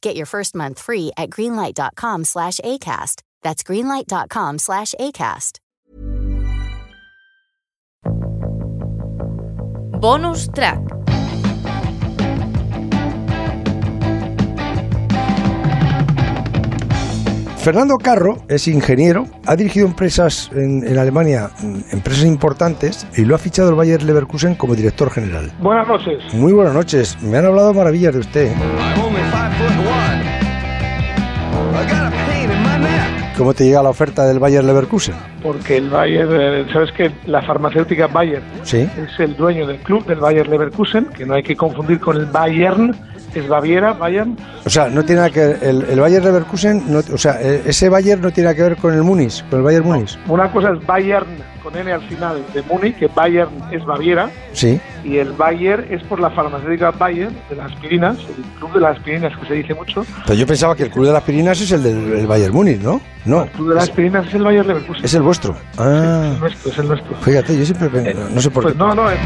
Get your first month free at greenlight.com slash ACAST. That's greenlight.com slash ACAST. Bonus track. Fernando Carro es ingeniero, ha dirigido empresas en, en Alemania, mm, empresas importantes, y lo ha fichado el Bayer Leverkusen como director general. Buenas noches. Muy buenas noches, me han hablado maravillas de usted. ¿Cómo te llega la oferta del Bayer Leverkusen? Porque el Bayer, eh, sabes que la farmacéutica Bayer Sí. es el dueño del club del Bayer Leverkusen, que no hay que confundir con el Bayern, es Baviera, Bayern. O sea, no tiene nada que ver, el, el Bayer Leverkusen, no- o sea, eh, ese Bayer no tiene nada que ver con el Munich, con el Bayer Munich. Una cosa es Bayern con N al final de Múnich, que Bayern es Baviera, Sí. y el Bayer es por la farmacéutica Bayer de las aspirinas, el club de las aspirinas que se dice mucho. Pero yo pensaba que el club de las aspirinas es el del el Bayern Munich, ¿no? No, El club de las aspirinas es el Bayer Leverkusen. es el vuestro. Es Ah, el nuestro, es el nuestro. fíjate, yo siempre pen- no sé por Pues qué. no, no, eh,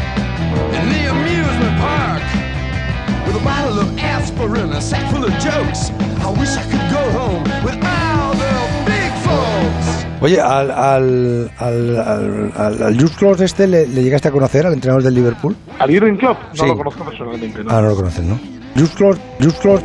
aspirin, a sack full of jokes. I wish I could go home with all the big folks. Oye, al, al, al, al, al, este le, le llegaste a conocer, al entrenador del Liverpool. al Jürgen Klopp no Sí. lo conozco personalmente, ¿no? Ah, no lo conocen, ¿no? Jules Klose, Jules Klose,